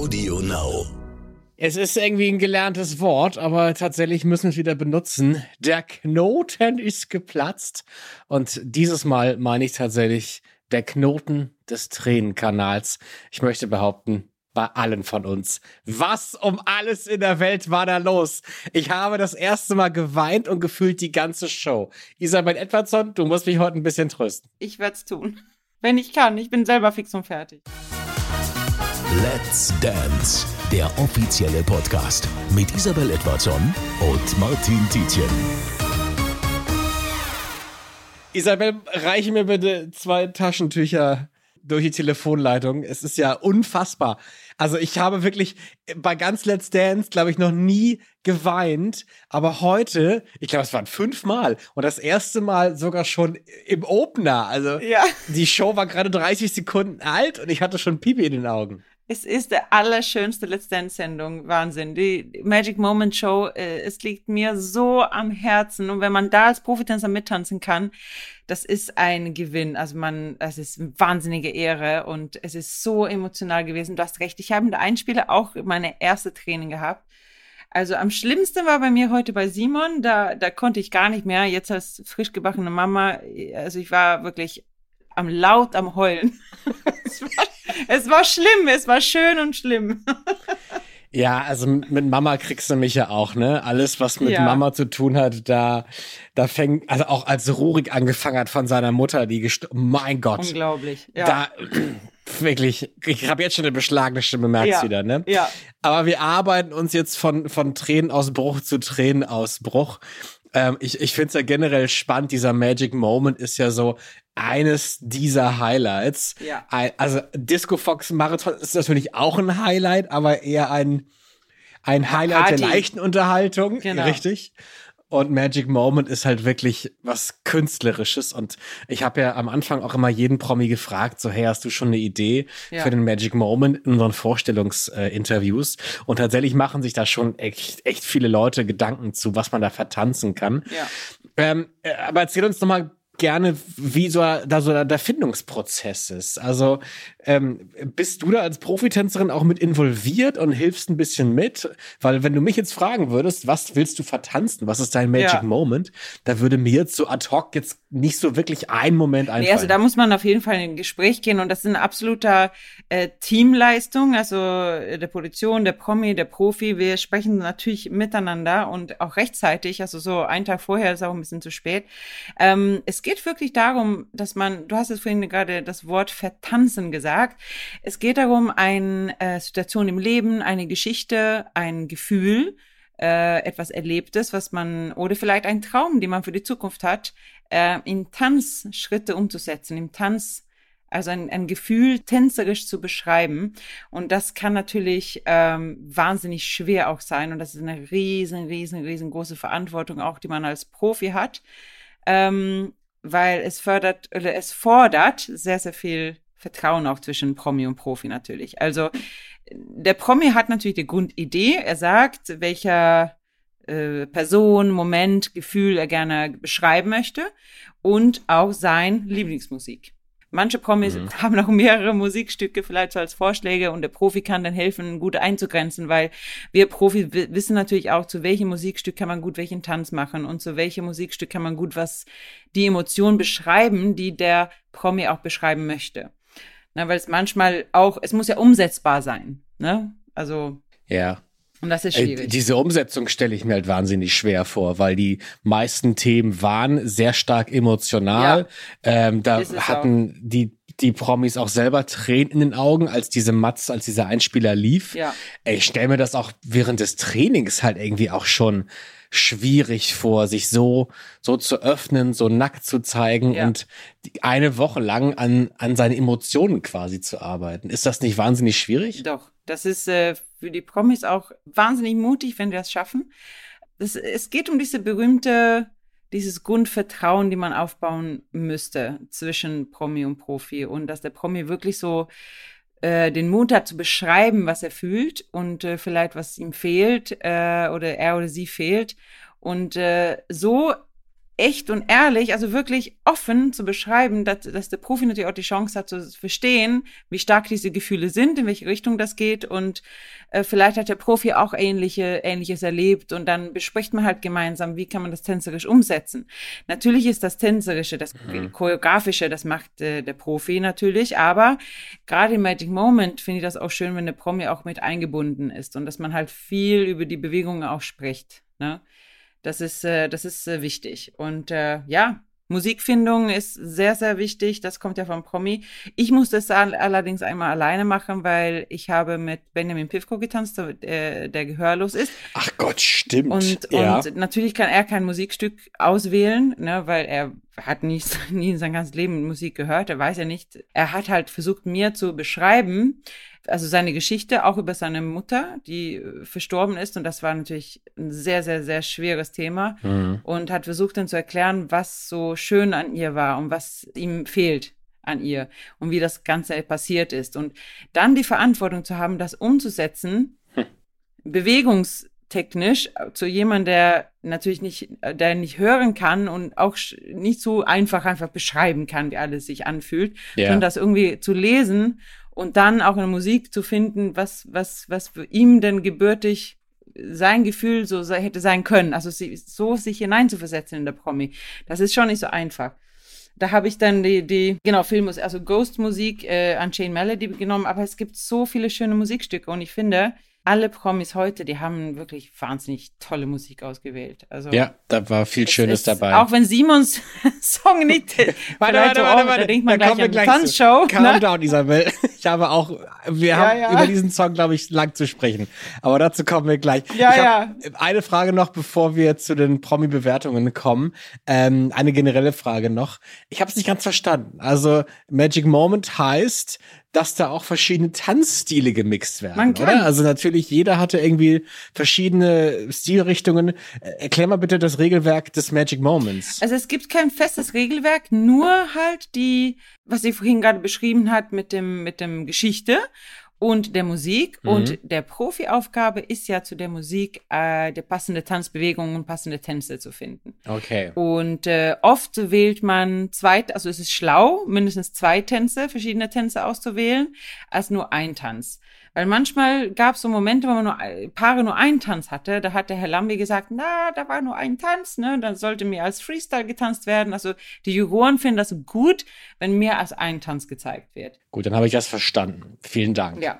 Audio Now. Es ist irgendwie ein gelerntes Wort, aber tatsächlich müssen wir es wieder benutzen. Der Knoten ist geplatzt. Und dieses Mal meine ich tatsächlich der Knoten des Tränenkanals. Ich möchte behaupten, bei allen von uns. Was um alles in der Welt war da los? Ich habe das erste Mal geweint und gefühlt die ganze Show. Isabel Edwardson, du musst mich heute ein bisschen trösten. Ich werde es tun. Wenn ich kann. Ich bin selber fix und fertig. Let's Dance, der offizielle Podcast mit Isabel Edwardson und Martin Tietjen. Isabel, reiche mir bitte zwei Taschentücher durch die Telefonleitung. Es ist ja unfassbar. Also ich habe wirklich bei ganz Let's Dance, glaube ich, noch nie geweint. Aber heute, ich glaube, es waren fünfmal. Und das erste Mal sogar schon im Opener. Also Ja. die Show war gerade 30 Sekunden alt und ich hatte schon Pipi in den Augen. Es ist der allerschönste Let's Dance-Sendung. Wahnsinn. Die Magic Moment Show, äh, es liegt mir so am Herzen. Und wenn man da als Profitänzer mittanzen kann, das ist ein Gewinn. Also man, das ist eine wahnsinnige Ehre und es ist so emotional gewesen. Du hast recht. Ich habe in der Einspieler auch meine erste Training gehabt. Also am schlimmsten war bei mir heute bei Simon. Da, da konnte ich gar nicht mehr. Jetzt als frisch gebackene Mama, also ich war wirklich am laut am heulen. es, war, schlimm, es war schön und schlimm. Ja, also mit Mama kriegst du mich ja auch, ne? Alles, was mit Ja. Mama zu tun hat, da, da fängt, also auch als Rurik angefangen hat von seiner Mutter, die gestorben, mein Gott. Unglaublich. Ja. Da, wirklich, ich habe jetzt schon eine beschlagene Stimme, merkst Ja. du wieder, ne? ja. Aber wir arbeiten uns jetzt von, von Tränenausbruch zu Tränenausbruch. Ähm, ich ich finde es ja generell spannend. Dieser Magic Moment ist ja so eines dieser Highlights. Ja. Also Disco Fox Marathon ist natürlich auch ein Highlight, aber eher ein, ein Highlight Party. der leichten Unterhaltung. Genau. Richtig. Und Magic Moment ist halt wirklich was Künstlerisches. Und ich habe ja am Anfang auch immer jeden Promi gefragt, so, hey, hast du schon eine Idee Ja. für den Magic Moment in unseren Vorstellungsinterviews? Und tatsächlich machen sich da schon echt, echt viele Leute Gedanken zu, was man da vertanzen kann. Ja. Ähm, äh, aber erzähl uns doch mal gerne, wie so da so der Findungsprozess ist. Also ähm, bist du da als Profitänzerin auch mit involviert und hilfst ein bisschen mit? Weil wenn du mich jetzt fragen würdest, was willst du vertanzen? Was ist dein Magic Ja. Moment? Da würde mir jetzt so ad hoc jetzt nicht so wirklich ein Moment einfallen. Nee, also da muss man auf jeden Fall in ein Gespräch gehen und das ist eine absoluter äh, Teamleistung, also äh, der Produktion, der Promi, der Profi. Wir sprechen natürlich miteinander und auch rechtzeitig, also so einen Tag vorher ist auch ein bisschen zu spät. Ähm, es geht wirklich darum, dass man, du hast es vorhin gerade das Wort vertanzen gesagt. Es geht darum, eine äh, Situation im Leben, eine Geschichte, ein Gefühl, äh, etwas Erlebtes, was man, oder vielleicht ein Traum, den man für die Zukunft hat, äh, in Tanzschritte umzusetzen, im Tanz, also ein, ein Gefühl tänzerisch zu beschreiben. Und das kann natürlich ähm, wahnsinnig schwer auch sein. Und das ist eine riesen, riesen, riesengroße Verantwortung auch, die man als Profi hat, ähm, weil es fördert oder es fordert sehr, sehr viel Vertrauen auch zwischen Promi und Profi natürlich. Also der Promi hat natürlich die Grundidee. Er sagt, welcher äh, Person, Moment, Gefühl er gerne beschreiben möchte und auch sein Lieblingsmusik. Manche Promis Mhm. haben noch mehrere Musikstücke vielleicht so als Vorschläge und der Profi kann dann helfen, gut einzugrenzen, weil wir Profi wi- wissen natürlich auch, zu welchem Musikstück kann man gut welchen Tanz machen und zu welchem Musikstück kann man gut was die Emotion beschreiben, die der Promi auch beschreiben möchte. Na, weil es manchmal auch, es muss ja umsetzbar sein, ne? Also, ja. und das ist Äh, schwierig. diese Umsetzung stelle ich mir halt wahnsinnig schwer vor, weil die meisten Themen waren sehr stark emotional. Ähm, da hatten die die Promis auch selber Tränen in den Augen, als diese Matz, als dieser Einspieler lief. Ja. Ich stelle mir das auch während des Trainings halt irgendwie auch schon schwierig vor, sich so so zu öffnen, so nackt zu zeigen Ja. und eine Woche lang an an seine Emotionen quasi zu arbeiten. Ist das nicht wahnsinnig schwierig? Doch, das ist äh, für die Promis auch wahnsinnig mutig, wenn wir das schaffen. Das, es geht um diese berühmte, dieses Grundvertrauen, die man aufbauen müsste zwischen Promi und Profi und dass der Promi wirklich so äh, den Mut hat zu beschreiben, was er fühlt und äh, vielleicht was ihm fehlt äh, oder er oder sie fehlt. Und äh, so echt und ehrlich, also wirklich offen zu beschreiben, dass, dass der Profi natürlich auch die Chance hat zu verstehen, wie stark diese Gefühle sind, in welche Richtung das geht und äh, vielleicht hat der Profi auch ähnliche, ähnliches erlebt und dann bespricht man halt gemeinsam, wie kann man das tänzerisch umsetzen. Natürlich ist das tänzerische, das mhm. choreografische, das macht äh, der Profi natürlich, aber gerade im Magic Moment finde ich das auch schön, wenn der Promi auch mit eingebunden ist und dass man halt viel über die Bewegungen auch spricht. Ne? Das ist, äh, das ist äh, wichtig. Und äh, ja, Musikfindung ist sehr, sehr wichtig. Das kommt ja vom Promi. Ich musste es allerdings einmal alleine machen, weil ich habe mit Benjamin Pivko getanzt, der, der gehörlos ist. Ach Gott, stimmt. Und, ja. und natürlich kann er kein Musikstück auswählen, ne, weil er hat nie, nie in sein ganzes Leben Musik gehört. Er weiß ja nicht. Er hat halt versucht, mir zu beschreiben, also seine Geschichte auch über seine Mutter, die äh, verstorben ist. Und das war natürlich ein sehr, sehr, sehr schweres Thema. Mhm. Und hat versucht dann zu erklären, was so schön an ihr war und was ihm fehlt an ihr und wie das Ganze passiert ist. Und dann die Verantwortung zu haben, das umzusetzen, hm. bewegungstechnisch zu jemandem, der natürlich nicht, der nicht hören kann und auch nicht so einfach einfach beschreiben kann, wie alles sich anfühlt, ja. sondern das irgendwie zu lesen und dann auch in der Musik zu finden, was, was, was für ihm denn gebürtig sein Gefühl so hätte sein können. Also so sich hineinzuversetzen in der Promi. Das ist schon nicht so einfach. Da habe ich dann die, die genau, Filmus, also Ghost-Musik, äh, Unchained Melody genommen, aber es gibt so viele schöne Musikstücke und ich finde, alle Promis heute, die haben wirklich wahnsinnig tolle Musik ausgewählt. Also ja, da war viel Schönes dabei. Auch wenn Simons Song nicht warte, warte, warte, warte, da denkt man gleich an Tanzshow. Calm ne? down, Isabel. Ich habe auch, wir haben über diesen Song, glaube ich, lang zu sprechen. Aber dazu kommen wir gleich. Ja, ja. Eine Frage noch, bevor wir zu den Promi-Bewertungen kommen. Ähm, eine generelle Frage noch. Ich habe es nicht ganz verstanden. Also Magic Moment heißt, dass da auch verschiedene Tanzstile gemixt werden, Man kann. oder? Also natürlich, jeder hatte irgendwie verschiedene Stilrichtungen. Äh, erklär mal bitte das Regelwerk des Magic Moments. Also es gibt kein festes Regelwerk, nur halt die, was sie vorhin gerade beschrieben hat mit dem, mit dem Geschichte und der Musik. Mhm. Und der Profi-Aufgabe ist ja zu der Musik äh, der passende Tanzbewegungen und passende Tänze zu finden. Okay. Und äh, oft wählt man zwei, also es ist schlau, mindestens zwei Tänze, verschiedene Tänze auszuwählen, als nur ein Tanz. Weil manchmal gab es so Momente, wo man nur Paare nur einen Tanz hatte. Da hat der Herr Lambi gesagt, na, da war nur ein Tanz, ne? Dann sollte mehr als Freestyle getanzt werden. Also die Juroren finden das gut, wenn mehr als ein Tanz gezeigt wird. Gut, dann habe ich das verstanden. Vielen Dank. Ja.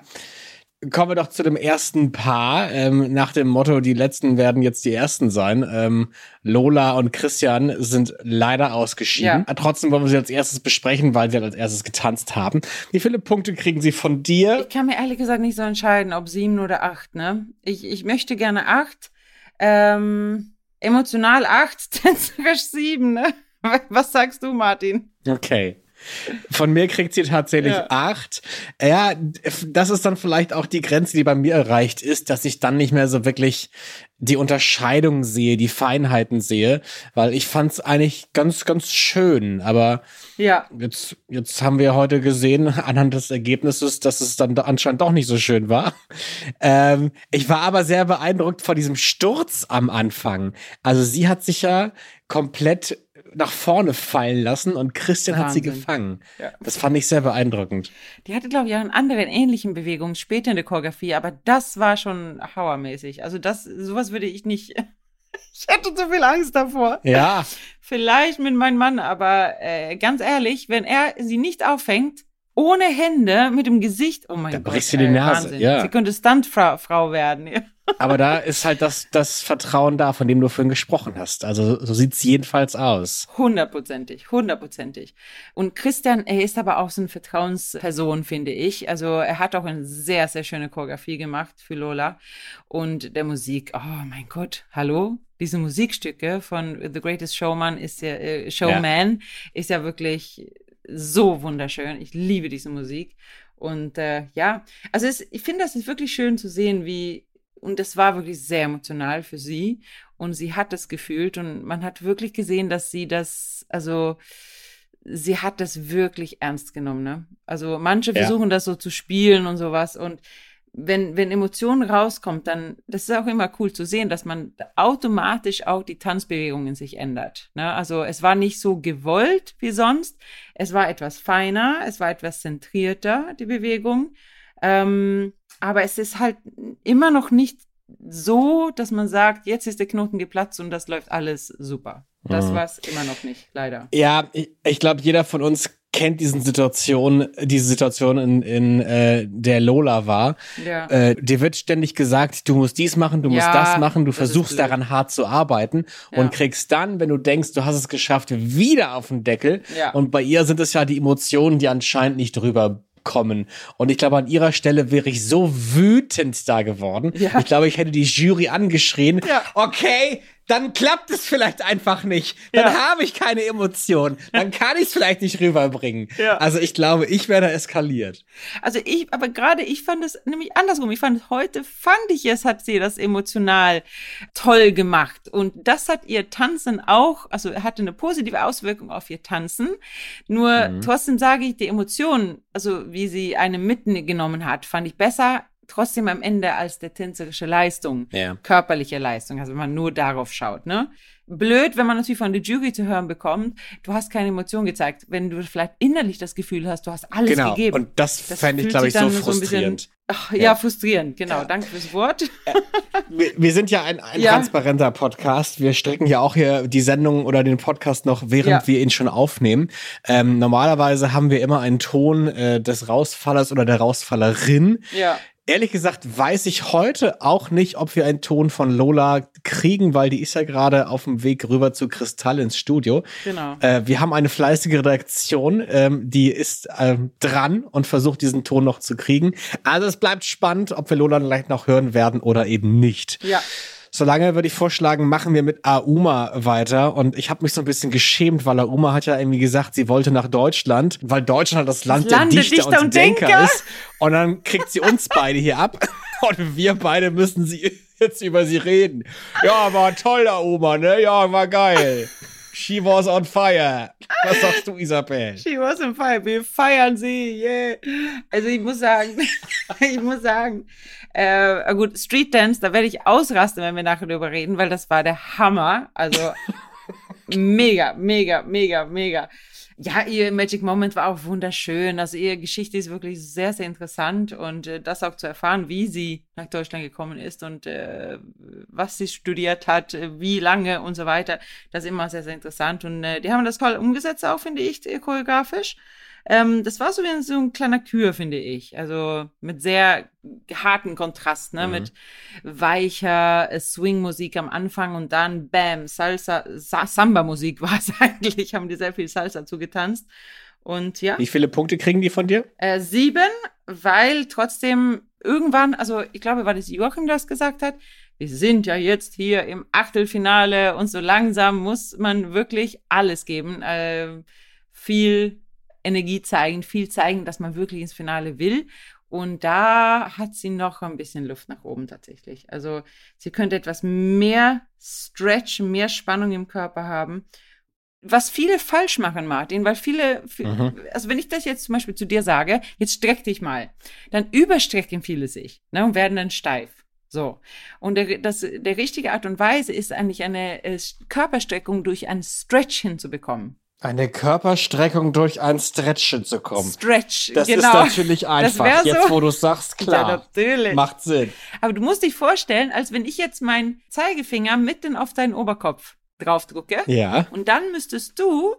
Kommen wir doch zu dem ersten Paar. Ähm, nach dem Motto, die letzten werden jetzt die ersten sein. Ähm, Lola und Christian sind leider ausgeschieden. Ja. Trotzdem wollen wir sie als erstes besprechen, weil sie halt als erstes getanzt haben. Wie viele Punkte kriegen sie von dir? Ich kann mir ehrlich gesagt nicht so entscheiden, ob sieben oder acht. Ne? Ich, ich möchte gerne acht. Ähm, emotional acht, tänzerisch sieben. Ne? Was sagst du, Martin? Okay. Von mir kriegt sie tatsächlich ja. acht. Ja, das ist dann vielleicht auch die Grenze, die bei mir erreicht ist, dass ich dann nicht mehr so wirklich die Unterscheidung sehe, die Feinheiten sehe, weil ich fand es eigentlich ganz, ganz schön. Aber ja. jetzt, jetzt haben wir heute gesehen, anhand des Ergebnisses, dass es dann anscheinend doch nicht so schön war. Ähm, ich war aber sehr beeindruckt von diesem Sturz am Anfang. Also sie hat sich ja komplett nach vorne fallen lassen und Christian Wahnsinn. hat sie gefangen. Ja. Das fand ich sehr beeindruckend. Die hatte, glaube ich, auch einen anderen ähnlichen Bewegungen später in der Choreografie, aber das war schon hauermäßig. Also das, sowas würde ich nicht. ich hätte zu viel Angst davor. Ja. Vielleicht mit meinem Mann, aber äh, ganz ehrlich, wenn er sie nicht auffängt, ohne Hände, mit dem Gesicht, oh mein da Gott. Da brichst du die Nase. Wahnsinn. Ja. Sie könnte Stuntfrau werden. Aber da ist halt das, das Vertrauen da, von dem du vorhin gesprochen hast. Also so sieht's jedenfalls aus. Hundertprozentig, hundertprozentig. Und Christian, er ist aber auch so eine Vertrauensperson, finde ich. Also er hat auch eine sehr, sehr schöne Choreografie gemacht für Lola. Und der Musik, oh mein Gott, hallo? Diese Musikstücke von The Greatest Showman ist ja, äh, Showman ja. ist ja wirklich so wunderschön. Ich liebe diese Musik. Und äh, ja, also es, ich finde, das ist wirklich schön zu sehen, wie und das war wirklich sehr emotional für sie. Und sie hat das gefühlt und man hat wirklich gesehen, dass sie das, also sie hat das wirklich ernst genommen. Ne? Also manche versuchen ja. das so zu spielen und sowas und wenn, wenn Emotion rauskommt, dann, das ist auch immer cool zu sehen, dass man automatisch auch die Tanzbewegung in sich ändert. Ne? Also es war nicht so gewollt wie sonst. Es war etwas feiner, es war etwas zentrierter, die Bewegung. Ähm, aber es ist halt immer noch nicht so, dass man sagt, jetzt ist der Knoten geplatzt und das läuft alles super. Das mhm. war es immer noch nicht, leider. Ja, ich, ich glaube, jeder von uns kennt diesen Situation, diese Situation in, in äh, der Lola war. Ja. Äh, dir wird ständig gesagt, du musst dies machen, du musst ja, das machen, du das versuchst daran hart zu arbeiten ja. und kriegst dann, wenn du denkst, du hast es geschafft, wieder auf den Deckel. Ja. Und bei ihr sind es ja die Emotionen, die anscheinend nicht drüber kommen. Und ich glaube, an ihrer Stelle wäre ich so wütend da geworden. Ja. Ich glaube, ich hätte die Jury angeschrien. Ja. Okay, dann klappt es vielleicht einfach nicht. Dann ja. habe ich keine Emotionen. Dann kann ich es vielleicht nicht rüberbringen. Ja. Also ich glaube, ich werde eskaliert. Also ich, aber gerade ich fand es nämlich andersrum. Ich fand heute, fand ich es, hat sie das emotional toll gemacht. Und das hat ihr Tanzen auch, also hatte eine positive Auswirkung auf ihr Tanzen. Nur mhm. trotzdem sage ich, die Emotionen, also wie sie eine mitgenommen hat, fand ich besser trotzdem am Ende als der tänzerische Leistung, ja. körperliche Leistung, also wenn man nur darauf schaut, ne? Blöd, wenn man natürlich von der Jury zu hören bekommt, du hast keine Emotion gezeigt, wenn du vielleicht innerlich das Gefühl hast, du hast alles genau. gegeben. Und das, das fände ich, glaube ich, so frustrierend. So ach, ja, ja, frustrierend, genau. Ja. Danke fürs Wort. wir, wir, sind ja ein, ein transparenter Podcast. Wir strecken ja auch hier die Sendung oder den Podcast noch, während wir ihn schon aufnehmen. Ähm, normalerweise haben wir immer einen Ton äh, des Rausfallers oder der Rausfallerin. Ja. Ehrlich gesagt weiß ich heute auch nicht, ob wir einen Ton von Lola kriegen, weil die ist ja gerade auf dem Weg rüber zu Kristall ins Studio. Genau. Äh, wir haben eine fleißige Redaktion, ähm, die ist ähm, dran und versucht diesen Ton noch zu kriegen. Also es bleibt spannend, ob wir Lola vielleicht noch hören werden oder eben nicht. Ja. Solange würde ich vorschlagen, machen wir mit Auma weiter. Und ich habe mich so ein bisschen geschämt, weil Auma hat ja irgendwie gesagt, sie wollte nach Deutschland, weil Deutschland das Land, das Land der Dichter, Dichter und, und Denker, Denker ist. Und dann kriegt sie uns beide hier ab. Und wir beide müssen sie jetzt über sie reden. Ja, war toll, Auma, ne? Ja, war geil. She was on fire. Was sagst du, Isabel? She was on fire. Wir feiern sie. Yeah. Also ich muss sagen, ich muss sagen, äh, gut, Street Dance, da werde ich ausrasten, wenn wir nachher darüber reden, weil das war der Hammer. Also mega, mega, mega, mega. Ja, ihr Magic Moment war auch wunderschön. Also ihre Geschichte ist wirklich sehr, sehr interessant und äh, das auch zu erfahren, wie sie nach Deutschland gekommen ist und äh, was sie studiert hat, äh, wie lange und so weiter, das ist immer sehr, sehr interessant. Und äh, die haben das toll umgesetzt, auch finde ich, choreografisch. Ähm, das war so wie so ein kleiner Kür, finde ich. Also mit sehr harten Kontrast, ne? Mhm. Mit weicher äh, Swing-Musik am Anfang und dann Bam, Salsa, Samba-Musik war es eigentlich, haben die sehr viel Salsa zugetanzt. Und ja. Wie viele Punkte kriegen die von dir? Äh, sieben, weil trotzdem irgendwann, also ich glaube, war das Joachim, der das gesagt hat, wir sind ja jetzt hier im Achtelfinale und so langsam muss man wirklich alles geben. Äh, viel Energie zeigen, viel zeigen, dass man wirklich ins Finale will. Und da hat sie noch ein bisschen Luft nach oben tatsächlich. Also sie könnte etwas mehr Stretch, mehr Spannung im Körper haben. Was viele falsch machen, Martin, weil viele, mhm. also wenn ich das jetzt zum Beispiel zu dir sage, jetzt streck dich mal, dann überstrecken viele sich ne, und werden dann steif. So. Und der, das, der richtige Art und Weise ist eigentlich eine äh, Körperstreckung durch ein Stretch hinzubekommen. Eine Körperstreckung durch ein Stretchen zu kommen. Stretch, das genau. ist natürlich einfach. Jetzt, wo du sagst, klar. Ja, natürlich. Macht Sinn. Aber du musst dich vorstellen, als wenn ich jetzt meinen Zeigefinger mitten auf deinen Oberkopf draufdrucke. Ja. Und dann müsstest du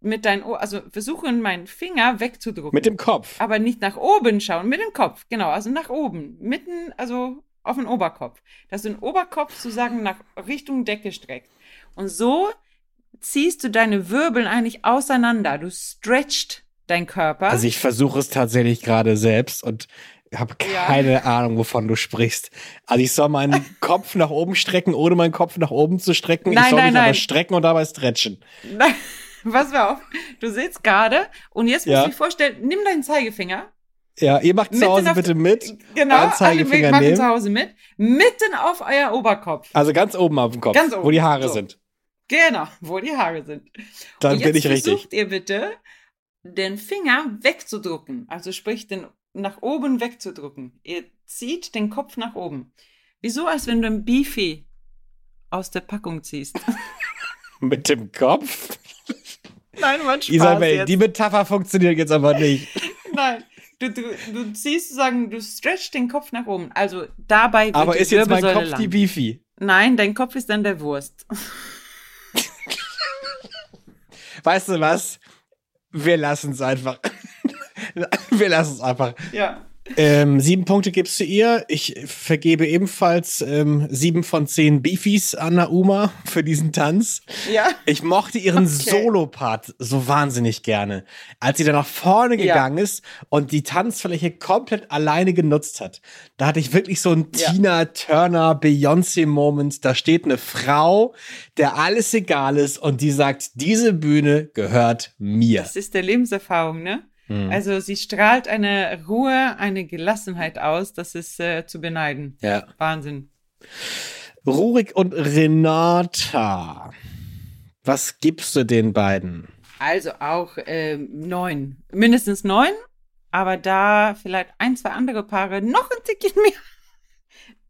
mit deinem, also versuchen, meinen Finger wegzudrücken. Mit dem Kopf. Aber nicht nach oben schauen, mit dem Kopf, genau, also nach oben. Mitten, also auf den Oberkopf. Dass du den Oberkopf sozusagen nach Richtung Decke streckst. Und so ziehst du deine Wirbeln eigentlich auseinander. Du stretcht dein Körper. Also ich versuche es tatsächlich gerade selbst und habe keine ja. Ahnung, wovon du sprichst. Also ich soll meinen Kopf nach oben strecken, ohne meinen Kopf nach oben zu strecken. Nein, ich soll nein, mich nein. aber strecken und dabei stretchen. Nein, pass mal auf. Du sitzt gerade und jetzt musst ja. du dir vorstellen, nimm deinen Zeigefinger. Ja, ihr macht zu Hause bitte mit. Genau, alle Zeigefinger alle machen zu Hause mit. Mitten auf euer Oberkopf. Also ganz oben auf dem Kopf, ganz oben. wo die Haare so. sind. Genau, wo die Haare sind. Dann bin ich richtig. Versucht ihr bitte, den Finger wegzudrücken. Also sprich den nach oben wegzudrücken. Ihr zieht den Kopf nach oben. Wieso, als wenn du ein Beefy aus der Packung ziehst? Mit dem Kopf? Nein, man Spaß Isabel, jetzt. die Metapher funktioniert jetzt aber nicht. Nein, du, du, du ziehst sozusagen, du stretchst den Kopf nach oben. Also dabei wird Aber die ist jetzt mein Kopf die lang. Beefy? Nein, dein Kopf ist dann der Wurst. Weißt du was? Wir lassen es einfach. Wir lassen es einfach. Ja. Ähm, sieben Punkte gibst du ihr. Ich vergebe ebenfalls ähm, sieben von zehn Beefies an Nauma für diesen Tanz. Ja. Ich mochte ihren Okay. Solo-Part so wahnsinnig gerne. Als sie da nach vorne Ja. gegangen ist und die Tanzfläche komplett alleine genutzt hat. Da hatte ich wirklich so einen Ja. Tina Turner Beyoncé-Moment. Da steht eine Frau, der alles egal ist und die sagt, diese Bühne gehört mir. Das ist der Lebenserfahrung, ne? Hm. Also sie strahlt eine Ruhe, eine Gelassenheit aus, das ist äh, zu beneiden. Ja. Wahnsinn. Rurik und Renata. Was gibst du den beiden? Also auch ähm, neun. Mindestens neun, aber da vielleicht ein, zwei andere Paare noch ein Tickchen mehr.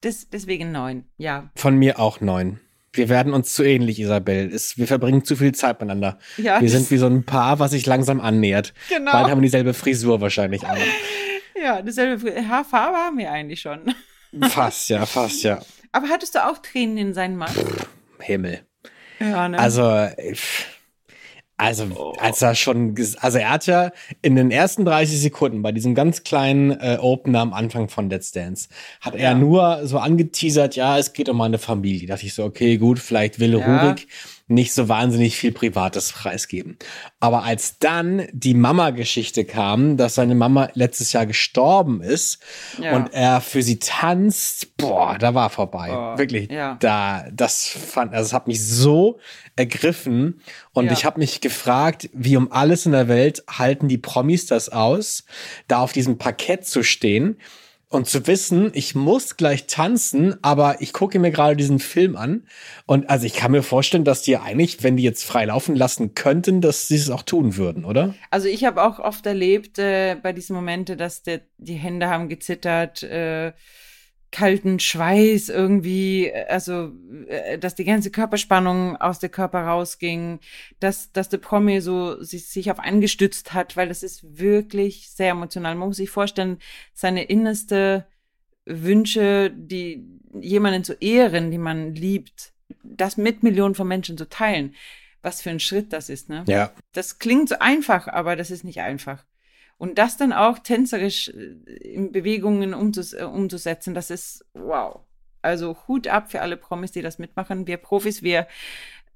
Das, deswegen neun, ja. Von mir auch neun. Wir werden uns zu ähnlich, Isabel. Es, wir verbringen zu viel Zeit miteinander. Ja, wir sind wie so ein Paar, was sich langsam annähert. Genau. Beide haben dieselbe Frisur wahrscheinlich auch. Ja, dasselbe Fr- Haarfarbe haben wir eigentlich schon. fast, ja, fast, ja. Aber hattest du auch Tränen in seinen Mann? Himmel. Ja, ne? Also, äh, also, als er schon, also er hat ja in den ersten 30 Sekunden bei diesem ganz kleinen äh, Opener am Anfang von Let's Dance, hat er Ja. nur so angeteasert, ja, es geht um meine Familie. Da dachte ich so, okay, gut, vielleicht will Ja. Rurik nicht so wahnsinnig viel Privates preisgeben. Aber als dann die Mama-Geschichte kam, dass seine Mama letztes Jahr gestorben ist Ja. und er für sie tanzt, boah, da war vorbei. Boah, Wirklich. ja. Da, das fand, also es hat mich so ergriffen und Ja. ich habe mich gefragt, wie um alles in der Welt halten die Promis das aus, da auf diesem Parkett zu stehen und zu wissen, ich muss gleich tanzen, aber ich gucke mir gerade diesen Film an und also ich kann mir vorstellen, dass die eigentlich, wenn die jetzt frei laufen lassen könnten, dass sie es auch tun würden, oder? Also ich habe auch oft erlebt äh, bei diesen Momenten, dass der, die Hände haben gezittert, äh, kalten Schweiß irgendwie, äh, also äh, dass die ganze Körperspannung aus der Körper rausging, dass, dass der Promi so sich, sich auf einen gestützt hat, weil das ist wirklich sehr emotional. Man muss sich vorstellen, seine innerste Wünsche, die jemanden zu ehren, die man liebt, das mit Millionen von Menschen zu teilen. Was für ein Schritt das ist, ne? Ja. Das klingt so einfach, aber das ist nicht einfach. Und das dann auch tänzerisch äh, in Bewegungen umzus äh, umzusetzen, das ist wow. Also Hut ab für alle Promis, die das mitmachen. Wir Profis, wir,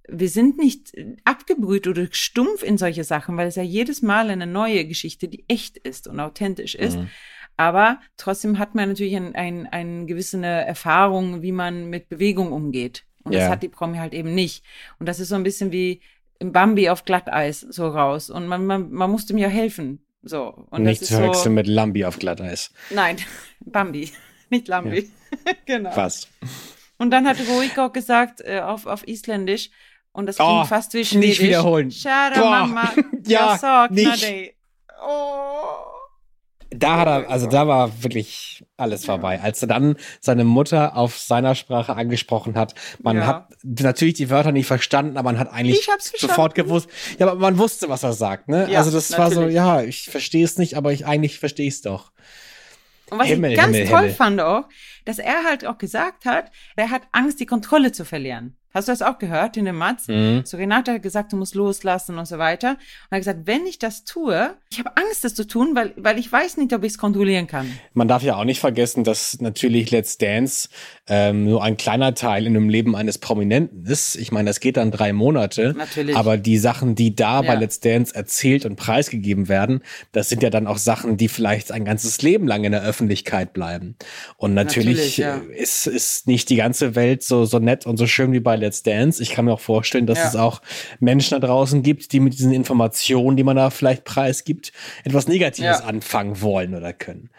wir sind nicht abgebrüht oder stumpf in solche Sachen, weil es ja jedes Mal eine neue Geschichte, die echt ist und authentisch ist. Mhm. Aber trotzdem hat man natürlich ein, ein, eine gewisse Erfahrung, wie man mit Bewegung umgeht. Und Ja. das hat die Promi halt eben nicht. Und das ist so ein bisschen wie im Bambi auf Glatteis so raus. Und man, man, man musste mir helfen. So. Und Nicht zu verwechseln so. mit Lambi auf Glatteis. Nein, Bambi, nicht Lambi. genau. Fast. Und dann hat Roik auch gesagt äh, auf, auf Isländisch, und das Oh, klingt fast wie nicht Schwedisch. wiederholen. Kära Boah. Mama, Ja, nicht. Oh. Da hat er, also da war wirklich alles vorbei. Als er dann seine Mutter auf seiner Sprache angesprochen hat, man Ja. hat natürlich die Wörter nicht verstanden, aber man hat eigentlich sofort gewusst. Ja, aber man wusste, was er sagt, ne? Ja, also das war so, natürlich. ja, ich verstehe es nicht, aber ich eigentlich verstehe es doch. Und was Himmel, ich ganz Himmel, toll Himmel. fand auch, dass er halt auch gesagt hat, er hat Angst, die Kontrolle zu verlieren. Hast du das auch gehört in dem Matz? Mhm. So Renate hat gesagt, du musst loslassen und so weiter. Und er hat gesagt, wenn ich das tue, ich habe Angst, das zu tun, weil, weil ich weiß nicht, ob ich es kontrollieren kann. Man darf ja auch nicht vergessen, dass natürlich Let's Dance ähm, nur ein kleiner Teil in dem Leben eines Prominenten ist. Ich meine, das geht dann drei Monate. Natürlich. Aber die Sachen, die da bei Ja. Let's Dance erzählt und preisgegeben werden, das sind ja dann auch Sachen, die vielleicht ein ganzes Leben lang in der Öffentlichkeit bleiben. Und natürlich, Natürlich, ja. äh, ist, ist nicht die ganze Welt so, so nett und so schön wie bei Let's Dance. Ich kann mir auch vorstellen, dass Ja. es auch Menschen da draußen gibt, die mit diesen Informationen, die man da vielleicht preisgibt, etwas Negatives anfangen wollen oder können.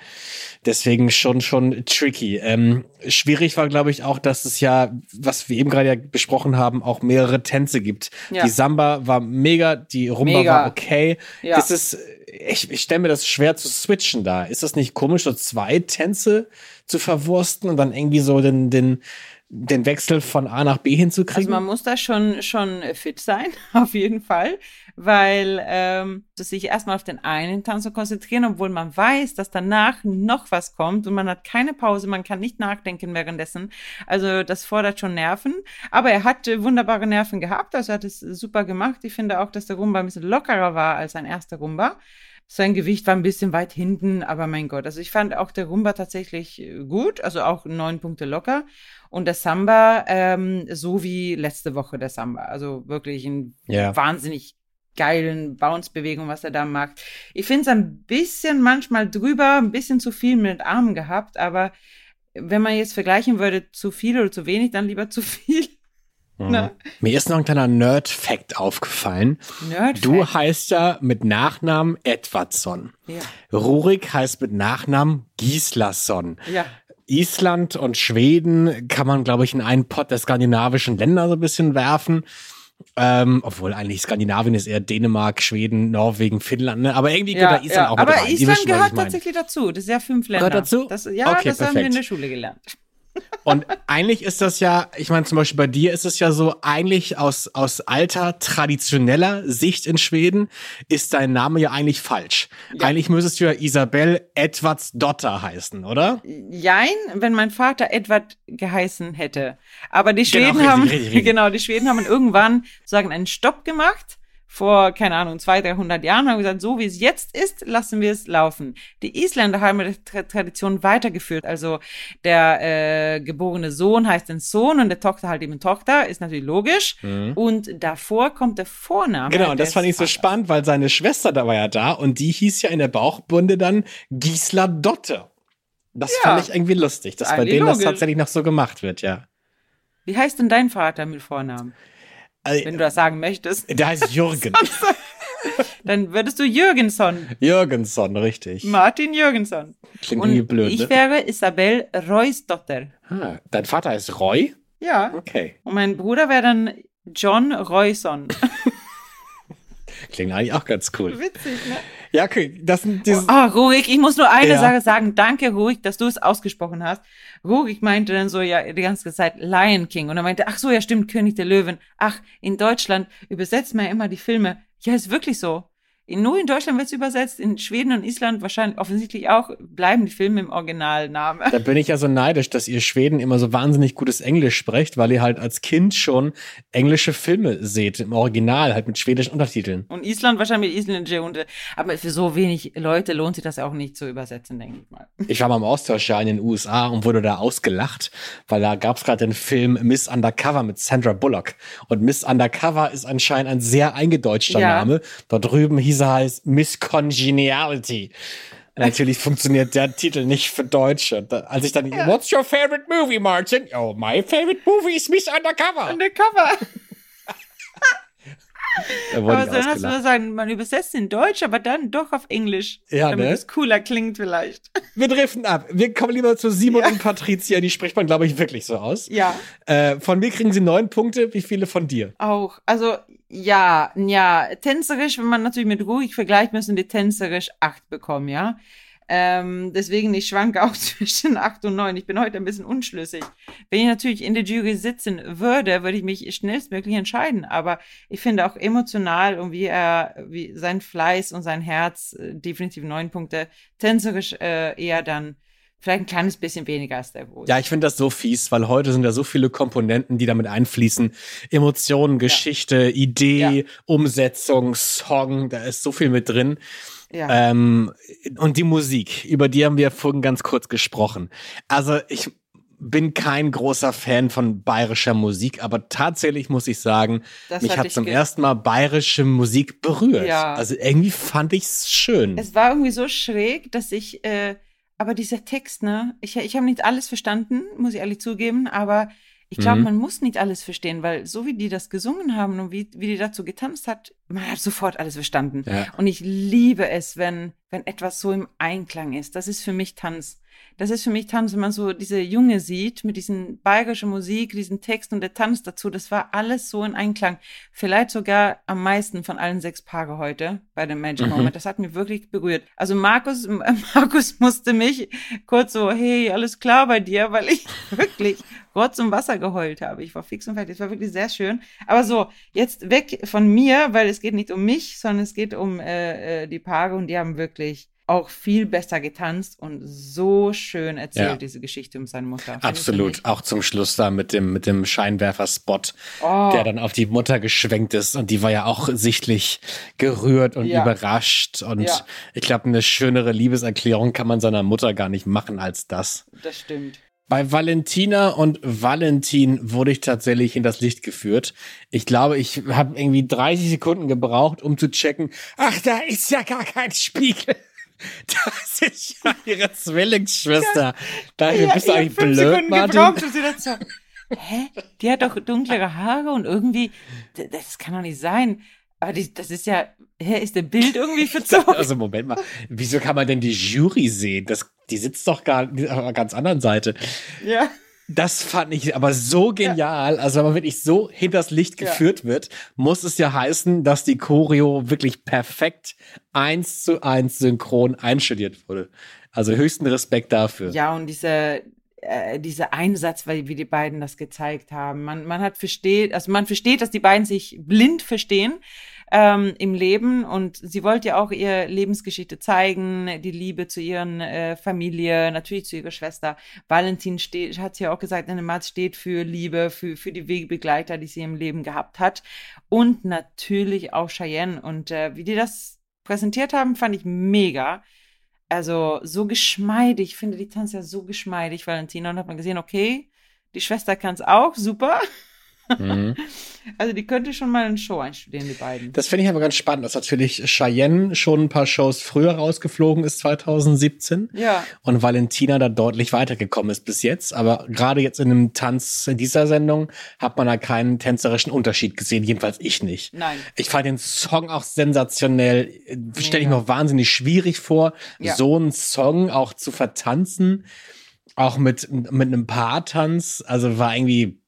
Deswegen schon, schon tricky. Ähm, schwierig war, glaube ich, auch, dass es ja, was wir eben gerade ja besprochen haben, auch mehrere Tänze gibt. Ja. Die Samba war mega, die Rumba Mega. war okay. Ja. Ist es, ich, ich stelle mir das schwer zu switchen da. Ist das nicht komisch, so zwei Tänze zu verwursten und dann irgendwie so den, den, den Wechsel von A nach B Also hinzukriegen? man muss da schon, schon fit sein, auf jeden Fall, weil ähm, dass sich erstmal auf den einen Tanz zu konzentrieren, obwohl man weiß, dass danach noch was kommt und man hat keine Pause, man kann nicht nachdenken währenddessen. Also das fordert schon Nerven. Aber er hat äh, wunderbare Nerven gehabt, also er hat es super gemacht. Ich finde auch, dass der Rumba ein bisschen lockerer war als sein erster Rumba. Sein Gewicht war ein bisschen weit hinten, aber mein Gott, also ich fand auch der Rumba tatsächlich äh, gut, also auch neun Punkte locker. Und der Samba, ähm, so wie letzte Woche der Samba. Also wirklich ein Ja. wahnsinnig geilen Bounce-Bewegung, was er da macht. Ich finde es ein bisschen manchmal drüber, ein bisschen zu viel mit den Armen gehabt, aber wenn man jetzt vergleichen würde, zu viel oder zu wenig, dann lieber zu viel. Mhm. Mir ist noch ein kleiner Nerd-Fact aufgefallen. Nerd. Du heißt ja mit Nachnamen Edwardsson. ja. Rurik heißt mit Nachnamen Gislason. ja. Island und Schweden kann man, glaube ich, in einen Pott der skandinavischen Länder so ein bisschen werfen. Ähm, obwohl eigentlich Skandinavien ist eher Dänemark, Schweden, Norwegen, Finnland, ne? Aber irgendwie Ja, gehört da Island ja. auch mit Aber rein. Ihr Island was gehört tatsächlich dazu. Das ist ja fünf Länder. Gehört dazu? Das, ja, Okay, das haben wir in perfekt. der Schule gelernt. Und eigentlich ist das ja, ich meine, zum Beispiel bei dir ist es ja so, eigentlich aus, aus alter, traditioneller Sicht in Schweden ist dein Name ja eigentlich falsch. Eigentlich müsstest du ja Isabel Edwards Dotter heißen, oder? Jein, wenn mein Vater Edward geheißen hätte. Aber die Genau, Schweden richtig, haben, richtig, richtig. genau, die Schweden haben irgendwann sagen einen Stopp gemacht vor, keine Ahnung, 200, 300 Jahren, haben gesagt, so wie es jetzt ist, lassen wir es laufen. Die Isländer haben die Tra Tradition weitergeführt. Also der äh, geborene Sohn heißt den Sohn und der Tochter halt eben Tochter, ist natürlich logisch. Und davor kommt der Vorname. Mhm. Genau, und das fand ich so Vaters. spannend, weil seine Schwester da war ja da und die hieß ja in der Bauchbunde dann Gisla Dotte. Das Ja. fand ich irgendwie lustig, dass bei denen das logisch. tatsächlich noch so gemacht wird, ja. Wie heißt denn dein Vater mit Vornamen? Wenn Also, du das sagen möchtest, der heißt Jürgen. dann würdest du Jürgensson. Jürgensson, richtig. Martin Jürgensson. Klingt Und irgendwie blöd, ich ne? wäre Isabel Reusdotter. Ah, dein Vater heißt Roy? Ja. Okay. Und mein Bruder wäre dann John Reuson. Klingt eigentlich auch ganz cool. Witzig, ne? Ja, okay, das sind diese. Ah, Rurik, ich muss nur eine Ja. Sache sagen. Danke, Rurik, dass du es ausgesprochen hast. Rurik meinte dann so, ja, die ganze Zeit Lion King. Und er meinte, ach so, ja, stimmt, König der Löwen. Ach, in Deutschland übersetzt man ja immer die Filme. Ja, ist wirklich so. In, nur in Deutschland wird es übersetzt, in Schweden und Island wahrscheinlich offensichtlich auch, bleiben die Filme im Originalname. Da bin ich ja so neidisch, dass ihr Schweden immer so wahnsinnig gutes Englisch sprecht, weil ihr halt als Kind schon englische Filme seht, im Original, halt mit schwedischen Untertiteln. Und Island wahrscheinlich mit isländische Hunde. Aber für so wenig Leute lohnt sich das auch nicht zu übersetzen, denke ich mal. Ich war mal im Austauschjahr in den USA und wurde da ausgelacht, weil da gab es gerade den Film Miss Undercover mit Sandra Bullock. Und Miss Undercover ist anscheinend ein sehr eingedeutschter Ja. Name. Da drüben hieß er heißt Miss Congeniality. Natürlich funktioniert der Titel nicht für Deutsche. Da, als ich dann, what's your favorite movie, Martin? Oh, my favorite movie is Miss Undercover. Undercover. Da Aber dann hast du sagen, man übersetzt in Deutsch, aber dann doch auf Englisch. Ja, damit ne? es cooler klingt vielleicht. Wir driften ab. Wir kommen lieber zu Simon und Patricia. Die spricht man, glaube ich, wirklich so aus. Ja. Äh, von mir kriegen sie neun Punkte. Wie viele von dir? Auch. Also, ja, ja, tänzerisch, wenn man natürlich mit ruhig vergleicht, müssen die tänzerisch acht bekommen, ja. Ähm, deswegen, ich schwanke auch zwischen acht und neun. Ich bin heute ein bisschen unschlüssig. Wenn ich natürlich in der Jury sitzen würde, würde ich mich schnellstmöglich entscheiden. Aber ich finde auch emotional und wie er, wie sein Fleiß und sein Herz, äh, definitiv neun Punkte. Tänzerisch äh, eher dann vielleicht ein kleines bisschen weniger als der Große. Ja, ich finde das so fies, weil heute sind da so viele Komponenten, die damit einfließen. Emotionen, Geschichte, Idee, Ja. Umsetzung, Song, da ist so viel mit drin. ja. Ähm, und die Musik, über die haben wir vorhin ganz kurz gesprochen. Also ich bin kein großer Fan von bayerischer Musik, aber tatsächlich muss ich sagen, Das mich hat zum ersten Mal bayerische Musik berührt. Ja. Also irgendwie fand ich's schön. Es war irgendwie so schräg, dass ich, äh, aber dieser Text, ne, ich, ich habe nicht alles verstanden, muss ich ehrlich zugeben, aber ich glaube, Mhm. man muss nicht alles verstehen, weil so wie die das gesungen haben und wie, wie die dazu getanzt hat, man hat sofort alles verstanden. Ja. Und ich liebe es, wenn, wenn etwas so im Einklang ist. Das ist für mich Tanz. Das ist für mich Tanz, wenn man so diese Junge sieht mit diesen bayerischen Musik, diesen Text und der Tanz dazu, das war alles so in Einklang. Vielleicht sogar am meisten von allen sechs Paare heute bei dem Magic mhm. Moment. Das hat mich wirklich berührt. Also Markus, Markus musste mich kurz so, hey, alles klar bei dir, weil ich wirklich Rotz und Wasser geheult habe. Ich war fix und fertig. Das war wirklich sehr schön. Aber so, jetzt weg von mir, weil es geht nicht um mich, sondern es geht um äh, äh die Paare und die haben wirklich auch viel besser getanzt und so schön erzählt, ja. diese Geschichte um seine Mutter. Absolut. Auch zum Schluss da mit dem, mit dem Scheinwerfer-Spot, oh. der dann auf die Mutter geschwenkt ist. Und die war ja auch sichtlich gerührt und ja. überrascht. Und ja. ich glaube, eine schönere Liebeserklärung kann man seiner Mutter gar nicht machen als das. Das stimmt. Bei Valentina und Valentin wurde ich tatsächlich in das Licht geführt. Ich glaube, ich habe irgendwie 30 Sekunden gebraucht, um zu checken, ach, da ist ja gar kein Spiegel. Das ist ja ihre Zwillingsschwester. Da ja, bist du eigentlich blöd, Sekunden Martin. Gebraucht, um sie dazu. Hä? Die hat doch dunklere Haare und irgendwie, das kann doch nicht sein. Aber die, das ist ja, hä, ist der Bild irgendwie verzogen? Also Moment mal, wieso kann man denn die Jury sehen? Das, die sitzt doch gar auf einer ganz anderen Seite. Ja. Das fand ich aber so genial. Ja. Also wenn man wirklich so hinters Licht geführt ja. wird, muss es ja heißen, dass die Choreo wirklich perfekt eins zu eins synchron einstudiert wurde. Also höchsten Respekt dafür. Ja, und diese, äh, dieser Einsatz, weil wie die beiden das gezeigt haben. Man, man hat versteht, also man versteht, dass die beiden sich blind verstehen ähm, im Leben und sie wollte ja auch ihre Lebensgeschichte zeigen, die Liebe zu ihren äh, Familie, natürlich zu ihrer Schwester. Valentin steht, hat sie ja auch gesagt, eine Matz steht für Liebe, für, für die Wegbegleiter, die sie im Leben gehabt hat und natürlich auch Cheyenne und äh, wie die das präsentiert haben, fand ich mega. Also so geschmeidig, ich finde die Tanz ja so geschmeidig, Valentina, und hat man gesehen, okay, die Schwester kann es auch, super. Mhm. Also die könnte schon mal eine Show einstudieren, die beiden. Das finde ich aber ganz spannend, dass natürlich Cheyenne schon ein paar Shows früher rausgeflogen ist, 2017. Ja. Und Valentina da deutlich weitergekommen ist bis jetzt. Aber gerade jetzt in einem Tanz in dieser Sendung hat man da keinen tänzerischen Unterschied gesehen, jedenfalls ich nicht. Nein. Ich fand den Song auch sensationell. Stelle ich mir auch wahnsinnig schwierig vor, ja. so einen Song auch zu vertanzen. Auch mit, mit einem Paartanz. Also war irgendwie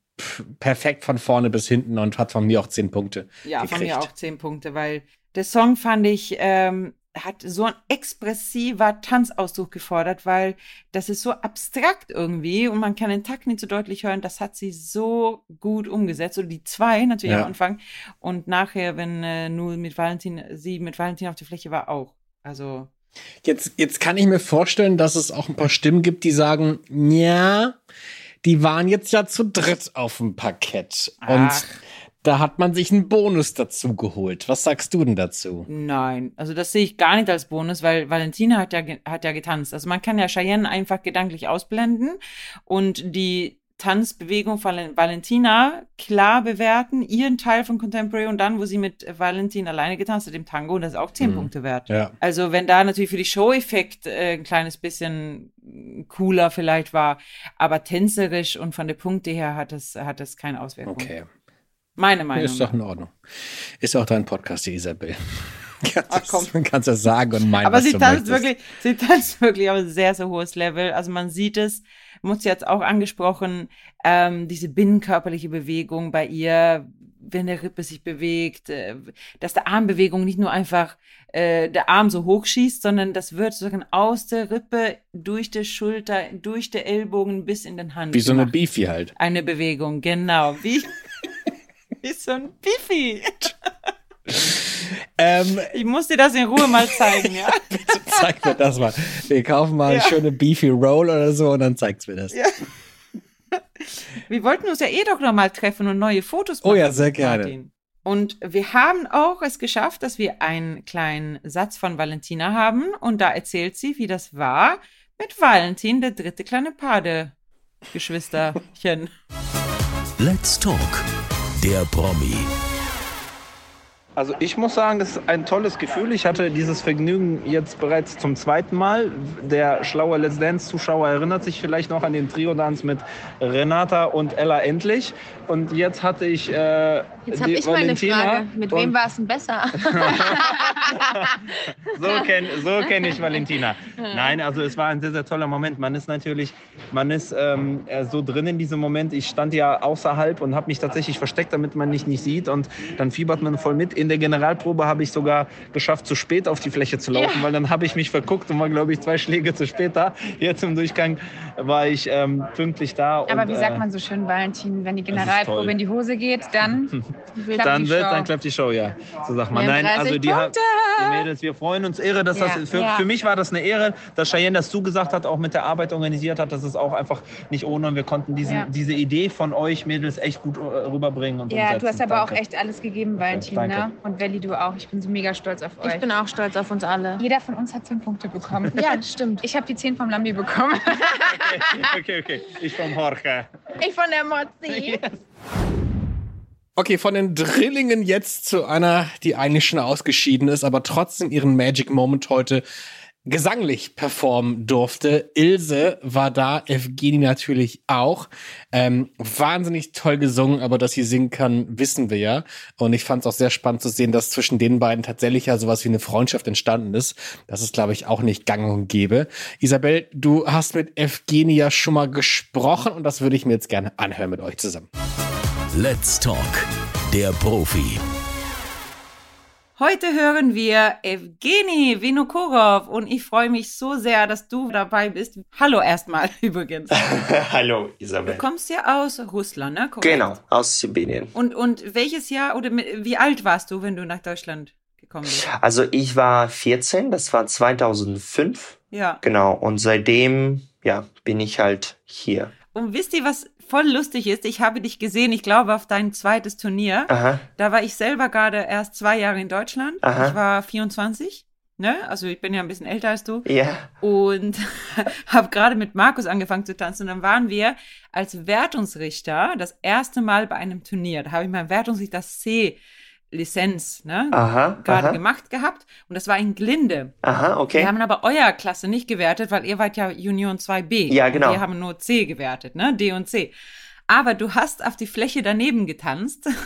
perfekt von vorne bis hinten und hat von mir auch zehn Punkte. Ja, gekriegt. von mir auch zehn Punkte, weil der Song fand ich, ähm, hat so ein expressiver Tanzausdruck gefordert, weil das ist so abstrakt irgendwie und man kann den Takt nicht so deutlich hören. Das hat sie so gut umgesetzt. Und die zwei natürlich ja. am Anfang und nachher, wenn äh, nur mit Valentin, sie mit Valentin auf der Fläche war, auch. Also. Jetzt, jetzt kann ich mir vorstellen, dass es auch ein paar Stimmen gibt, die sagen, ja, die waren jetzt ja zu dritt auf dem Parkett. Ach. Und da hat man sich einen Bonus dazu geholt. Was sagst du denn dazu? Nein, also das sehe ich gar nicht als Bonus, weil Valentina hat ja, hat ja getanzt. Also man kann ja Cheyenne einfach gedanklich ausblenden und die Tanzbewegung von Valentina klar bewerten, ihren Teil von Contemporary und dann, wo sie mit Valentin alleine getanzt hat, dem Tango, und das ist auch zehn mhm. Punkte wert. Ja. Also wenn da natürlich für die Show-Effekt äh, ein kleines bisschen cooler vielleicht war, aber tänzerisch und von der Punkte her hat es, hat es keine Auswirkung. Okay. Meine Meinung. Ist doch in Ordnung. Ist auch dein Podcast, die Isabel. Kannst Ach, komm. Das, kannst das sagen und meinen, Aber sie tanzt wirklich, sie tanzt wirklich auf ein sehr, sehr hohes Level. Also man sieht es, muss jetzt auch angesprochen, ähm, diese binnenkörperliche Bewegung bei ihr, wenn der Rippe sich bewegt, äh, dass der Armbewegung nicht nur einfach äh, der Arm so hoch schießt, sondern das wird sozusagen aus der Rippe, durch die Schulter, durch den Ellbogen bis in den Hand. Wie so eine Beefy halt. Eine Bewegung, genau. Wie, wie so ein Beefy. Ähm, ich muss dir das in Ruhe mal zeigen, ja? Bitte zeig mir das mal. Wir kaufen mal ja. eine schöne Beefy Roll oder so und dann zeigst du mir das. Ja. Wir wollten uns ja eh doch noch mal treffen und neue Fotos machen. Oh ja, sehr gerne. Martin. Und wir haben auch es geschafft, dass wir einen kleinen Satz von Valentina haben und da erzählt sie, wie das war mit Valentin, der dritte kleine Pade-Geschwisterchen. Let's Talk, der Promi. Also ich muss sagen, das ist ein tolles Gefühl. Ich hatte dieses Vergnügen jetzt bereits zum zweiten Mal. Der schlaue Let's Dance-Zuschauer erinnert sich vielleicht noch an den Trio-Dance mit Renata und Ella Endlich. Und jetzt hatte ich äh, Jetzt habe ich mal eine Frage. Mit wem war es denn besser? so kenne so kenn ich Valentina. Nein, also es war ein sehr, sehr toller Moment. Man ist natürlich, man ist ähm, äh, so drin in diesem Moment. Ich stand ja außerhalb und habe mich tatsächlich versteckt, damit man mich nicht sieht. Und dann fiebert man voll mit. In der Generalprobe habe ich sogar geschafft, zu spät auf die Fläche zu laufen, Ja. weil dann habe ich mich verguckt und war, glaube ich, zwei Schläge zu spät da. Jetzt im Durchgang war ich ähm, pünktlich da. Aber und, wie sagt äh, man so schön, Valentin, wenn die. Generalprobe in die Hose geht, dann klappt dann wird, Show. dann klappt die Show, ja. So sagt man. Wir Nein, also 30 die, hat- die Mädels, wir freuen uns irre, dass Ja, das für, ja. für mich war das eine Ehre, dass Cheyenne das zugesagt hat, auch mit der Arbeit organisiert hat. Das ist auch einfach nicht ohne und wir konnten diesen, Ja. diese Idee von euch Mädels echt gut äh, rüberbringen und Ja, umsetzen. du hast aber Danke. auch echt alles gegeben, Valentin, danke. ne? Und Welli, du auch. Ich bin so mega stolz auf euch. Ich bin auch stolz auf uns alle. Jeder von uns hat zehn Punkte bekommen. Ja, stimmt. Ich habe die zehn vom Lambi bekommen. Okay, okay, okay. Ich vom Jorge. Ich von der Mozzi. Okay, von den Drillingen jetzt zu einer, die eigentlich schon ausgeschieden ist, aber trotzdem ihren Magic Moment heute gesanglich performen durfte. Ilse war da, Evgeni natürlich auch. Ähm, wahnsinnig toll gesungen, aber dass sie singen kann, wissen wir ja. Und ich fand es auch sehr spannend zu sehen, dass zwischen den beiden tatsächlich ja sowas wie eine Freundschaft entstanden ist. Das ist, glaube ich, auch nicht gang und gäbe. Isabel, du hast mit Evgeni ja schon mal gesprochen und das würde ich mir jetzt gerne anhören mit euch zusammen. Let's Talk, der Profi. Heute hören wir Evgeni Vinokurov und ich freue mich so sehr, dass du dabei bist. Hallo erstmal übrigens. Hallo, Du Isabel. kommst ja aus Russland, ne? Korrekt. Genau, aus Sibirien. Und, und welches Jahr oder mit, wie alt warst du, wenn du nach Deutschland gekommen bist? Also ich war 14, das war 2005. Ja. Genau, und seitdem, ja, bin ich halt hier. Und wisst ihr, was voll lustig ist? Ich habe dich gesehen, ich glaube, auf dein zweites Turnier. Aha, Da war ich selber gerade erst zwei Jahre in Deutschland. Aha. Ich war 24. Ne? Also ich bin ja ein bisschen älter als du. ja. und habe gerade mit Markus angefangen zu tanzen. Und dann waren wir als Wertungsrichter das erste Mal bei einem Turnier. Da habe ich mein Wertungsrichter C-Lizenz ne, gerade gemacht gehabt. Und das war in Glinde. aha, okay. Wir haben aber euer Klasse nicht gewertet, weil ihr wart ja Union 2b. Ja, genau. Und wir haben nur C gewertet, ne? D und C. Aber du hast auf die Fläche daneben getanzt.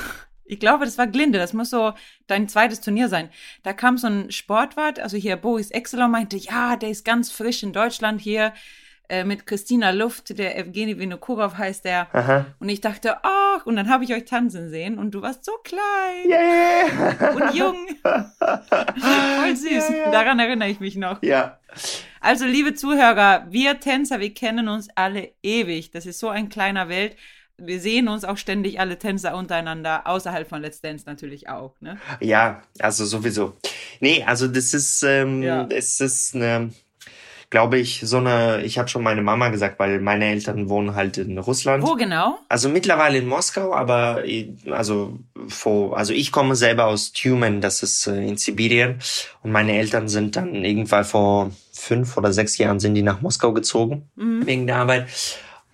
Ich glaube, das war Glinde. Das muss so dein zweites Turnier sein. Da kam so ein Sportwart, also hier Boris Exeler, meinte, ja, der ist ganz frisch in Deutschland hier äh, mit Christina Luft, der Evgeny Vinokurov heißt der. Aha. Und ich dachte, ach, und dann habe ich euch tanzen sehen und du warst so klein Yeah. und jung. Voll süß. Daran erinnere ich mich noch. Ja. Also, liebe Zuhörer, wir Tänzer, wir kennen uns alle ewig. Das ist so ein kleiner Welt. Wir sehen uns auch ständig alle Tänzer untereinander, außerhalb von Let's Dance natürlich auch. Ne? Ja, also sowieso. Nee, also das ist, ähm, Ja. es ist eine, glaube ich, so eine, ich habe schon meine Mama gesagt, weil meine Eltern wohnen halt in Russland. Wo genau? Also mittlerweile in Moskau, aber also vor, also ich komme selber aus Tyumen, das ist äh, in Sibirien und meine Eltern sind dann irgendwann vor fünf oder sechs Jahren sind die nach Moskau gezogen Mhm. wegen der Arbeit.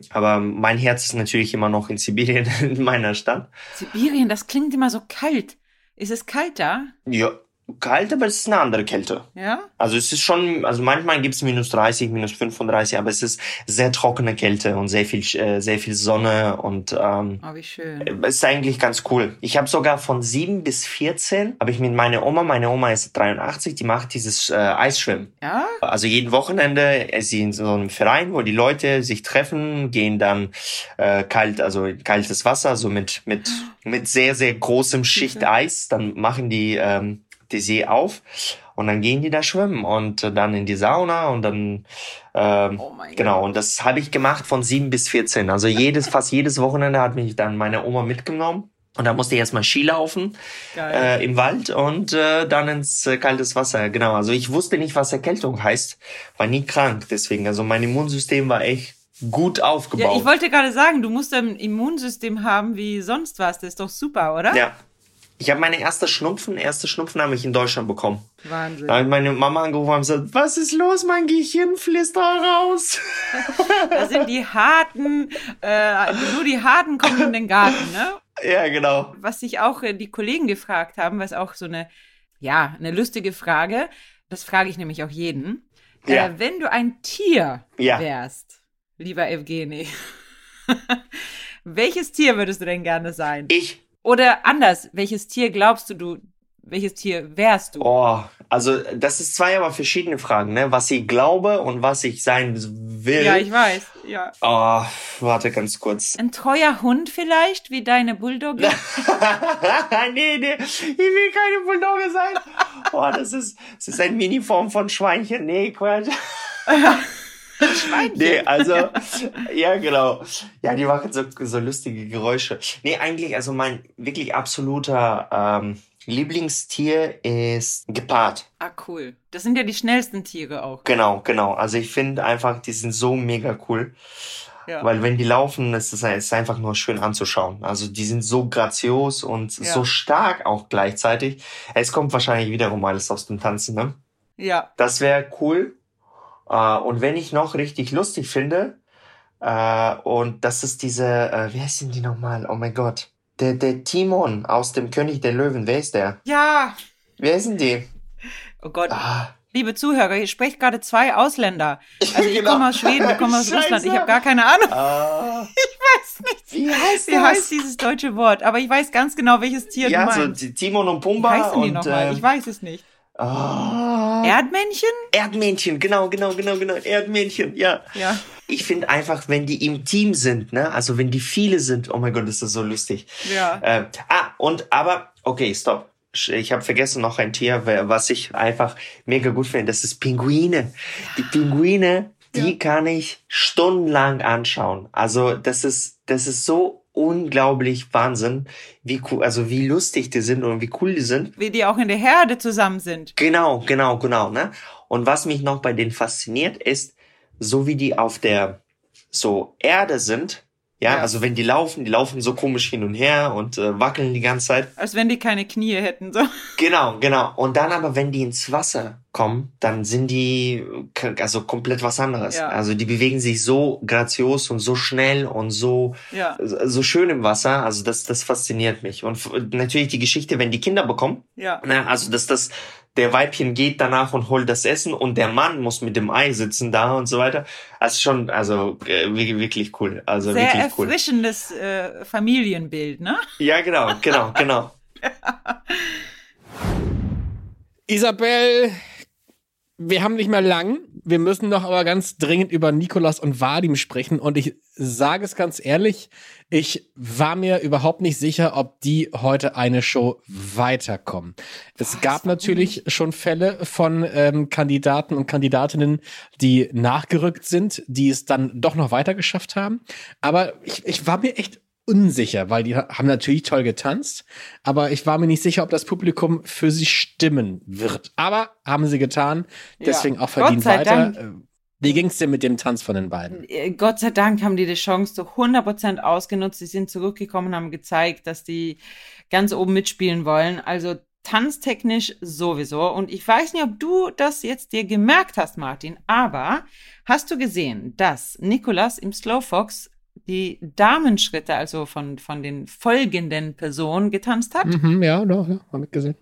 Aber mein Herz ist natürlich immer noch in Sibirien, in meiner Stadt. Sibirien, das klingt immer so kalt. Ist es kalt da? Ja, kalt, aber es ist eine andere Kälte. Ja? Also es ist schon, also manchmal gibt's minus 30, minus 35, aber es ist sehr trockene Kälte und sehr viel, äh, sehr viel Sonne und ähm, Oh, wie schön. es ist eigentlich ganz cool. Ich habe sogar von 7 bis 14 habe ich mit meiner Oma, meine Oma ist 83, die macht dieses äh, Eisschwimmen. Ja? Also jeden Wochenende ist sie in so einem Verein, wo die Leute sich treffen, gehen dann äh, kalt, also in kaltes Wasser, so mit mit mit sehr sehr großem Schicht Eis. Dann machen die ähm, die See auf und dann gehen die da schwimmen und äh, dann in die Sauna und dann ähm, Oh genau. Und das habe ich gemacht von 7 bis 14. Also jedes fast jedes Wochenende hat mich dann meine Oma mitgenommen. Und da musste ich erstmal Ski laufen Geil. äh, im Wald und äh, dann ins äh, kaltes Wasser. Genau, also ich wusste nicht, was Erkältung heißt, war nie krank. Deswegen, also mein Immunsystem war echt gut Ja, aufgebaut. ich wollte gerade sagen, du musst ein Immunsystem haben wie sonst was. Das ist doch super, oder? ja. Ich habe meine erste Schnupfen, erste Schnupfen habe ich in Deutschland bekommen. Wahnsinn. Da habe ich meine Mama angerufen und gesagt, was ist los, mein Gehirn fließt da raus. Das sind die harten, äh, nur die harten kommen in den Garten, ne? ja, genau. was sich auch äh, die Kollegen gefragt haben, was auch so eine, ja, eine lustige Frage, das frage ich nämlich auch jeden. Ja. Äh, wenn du ein Tier Ja. wärst, lieber Evgeni, welches Tier würdest du denn gerne sein? Ich, Oder anders, welches Tier glaubst du, du, welches Tier wärst du? Oh, also das ist zwei aber verschiedene Fragen, ne? Was ich glaube und was ich sein will. Ja, ich weiß. Ja. Oh, warte ganz kurz. Ein treuer Hund vielleicht, wie deine Bulldogge? nee, nee, ich will keine Bulldogge sein. Oh, das ist, das ist eine Miniform von Schweinchen. Nee, Quatsch. Schweinchen. Nee, also, ja, genau. Ja, die machen so, so lustige Geräusche. Nee, eigentlich, also mein wirklich absoluter ähm, Lieblingstier ist Gepard. Ah, cool. Das sind ja die schnellsten Tiere auch. Genau, genau. Also ich finde einfach, die sind so mega cool. Ja. Weil wenn die laufen, ist es ist einfach nur schön anzuschauen. Also die sind so grazios und Ja. so stark auch gleichzeitig. Es kommt wahrscheinlich wiederum alles aus dem Tanzen, ne? ja. Das wäre cool. Äh, und wenn ich noch richtig lustig finde, äh, und das ist diese, äh, wie heißen die nochmal? Oh mein Gott. Der, der Timon aus dem König der Löwen, wer ist der? Ja. Wer ist denn die? Oh Gott. Ah, Liebe Zuhörer, hier sprecht gerade zwei Ausländer. Also ich Genau. komme aus Schweden, du kommst aus Scheiße. Russland. Ich habe gar keine Ahnung. ah, weiß nicht. wie heißt Wie das? heißt dieses deutsche Wort? Aber ich weiß ganz genau, welches Tier ja, du so meinst. die Timon und Wie Pumba heißen die und nochmal? ähm, Ich weiß es nicht. Ah, Erdmännchen? Erdmännchen, genau, genau, genau, genau, Erdmännchen, ja. Ja. Ich finde einfach, wenn die im Team sind, ne, also wenn die viele sind, oh mein Gott, ist das so lustig. Ja. Äh, ah, und aber, okay, stopp. Ich habe vergessen noch ein Tier, was ich einfach mega gut finde. Das ist Pinguine. Die Pinguine, die kann ich stundenlang anschauen. Also das ist, das ist so unglaublich Wahnsinn, wie cool, also wie lustig die sind und wie cool die sind. Wie die auch in der Herde zusammen sind. Genau, genau, genau, ne? Und was mich noch bei denen fasziniert ist, so wie die auf der so Erde sind, ja, Ja. also wenn die laufen, die laufen so komisch hin und her und äh, wackeln die ganze Zeit. Als wenn die keine Knie hätten. So. Genau, genau. Und dann aber, wenn die ins Wasser kommen, dann sind die k- also komplett was anderes. Ja. Also die bewegen sich so grazios und so schnell und so Ja. so schön im Wasser. Also das das fasziniert mich. Und natürlich die Geschichte, wenn die Kinder bekommen, Ja. na, also dass das der Weibchen geht danach und holt das Essen und der Mann muss mit dem Ei sitzen da und so weiter. Also schon, also äh, wirklich, cool. Also Sehr wirklich cool. erfrischendes äh, Familienbild, ne? Ja, genau, genau, genau. Isabel, wir haben nicht mehr lang. Wir müssen noch aber ganz dringend über Nikolas und Vadim sprechen. Und ich sage es ganz ehrlich, ich war mir überhaupt nicht sicher, ob die heute eine Show weiterkommen. Es gab natürlich schon Fälle von ähm, Kandidaten und Kandidatinnen, die nachgerückt sind, die es dann doch noch weiter geschafft haben. Aber ich, ich war mir echt unsicher, weil die haben natürlich toll getanzt, aber ich war mir nicht sicher, ob das Publikum für sie stimmen wird. Aber haben sie getan, deswegen Ja. auch verdient weiter. Dank. Äh, Wie ging's denn mit dem Tanz von den beiden? Äh, Gott sei Dank haben die die Chance zu 100% ausgenutzt. Sie sind zurückgekommen, haben gezeigt, dass die ganz oben mitspielen wollen. Also tanztechnisch sowieso. Und ich weiß nicht, ob du das jetzt dir gemerkt hast, Martin, aber hast du gesehen, dass Nikolas im Slowfox die Damenschritte, also von, von den folgenden Personen, getanzt hat? Mhm, ja, doch, ja, hab ich gesehen.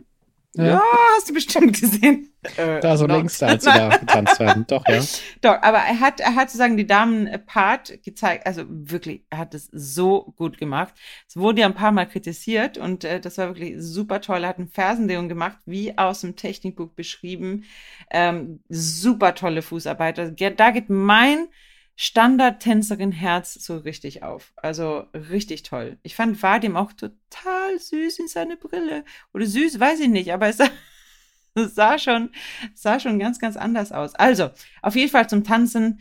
Ja, hast du bestimmt gesehen. Äh, Da so noch. links, als sie da getanzt haben. Doch, ja. Doch, aber er hat, er hat sozusagen die Damen-Part gezeigt, also wirklich, er hat es so gut gemacht. Es wurde ja ein paar Mal kritisiert und äh, das war wirklich super toll. Er hat eine Fersenlegung gemacht, wie aus dem Technikbuch beschrieben. Ähm, super tolle Fußarbeit. Da geht mein Standard-Tänzerin-Herz so richtig auf. Also richtig toll. Ich fand Vadim auch total süß in seine Brille. Oder süß, weiß ich nicht, aber es sah, sah schon, sah schon ganz, ganz anders aus. Also, auf jeden Fall zum Tanzen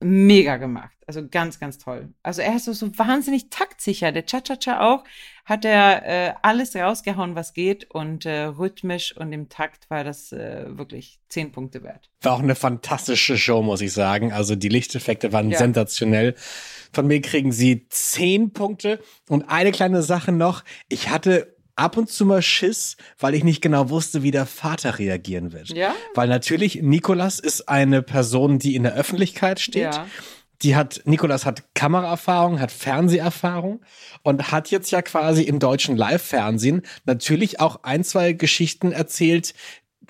mega gemacht. Also ganz, ganz toll. Also er ist so, so wahnsinnig taktsicher. Der Cha-Cha-Cha auch hat er äh, alles rausgehauen, was geht und äh, rhythmisch und im Takt war das äh, wirklich zehn Punkte wert. War auch eine fantastische Show, muss ich sagen. Also die Lichteffekte waren Ja. sensationell. Von mir kriegen sie zehn Punkte. Und eine kleine Sache noch. Ich hatte ab und zu mal Schiss, weil ich nicht genau wusste, wie der Vater reagieren wird. Ja? Weil natürlich Nikolas ist eine Person, die in der Öffentlichkeit steht. Ja. Die hat, Nikolas hat Kameraerfahrung, hat Fernseherfahrung und hat jetzt ja quasi im deutschen Live-Fernsehen natürlich auch ein, zwei Geschichten erzählt,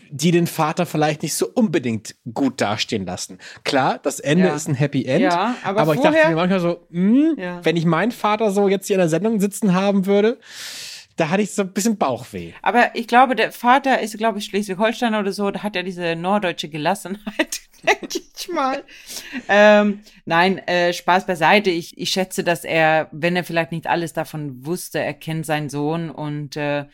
die den Vater vielleicht nicht so unbedingt gut dastehen lassen. Klar, das Ende Ja. ist ein Happy End, Ja, aber aber, ich dachte vorher- mir manchmal so, hm, Ja. wenn ich meinen Vater so jetzt hier in der Sendung sitzen haben würde, da hatte ich so ein bisschen Bauchweh. Aber ich glaube, der Vater ist, glaube ich, Schleswig-Holstein oder so, da hat er diese norddeutsche Gelassenheit, denke ich mal. Ähm, nein, äh, Spaß beiseite. Ich, ich schätze, dass er, wenn er vielleicht nicht alles davon wusste, er kennt seinen Sohn und äh,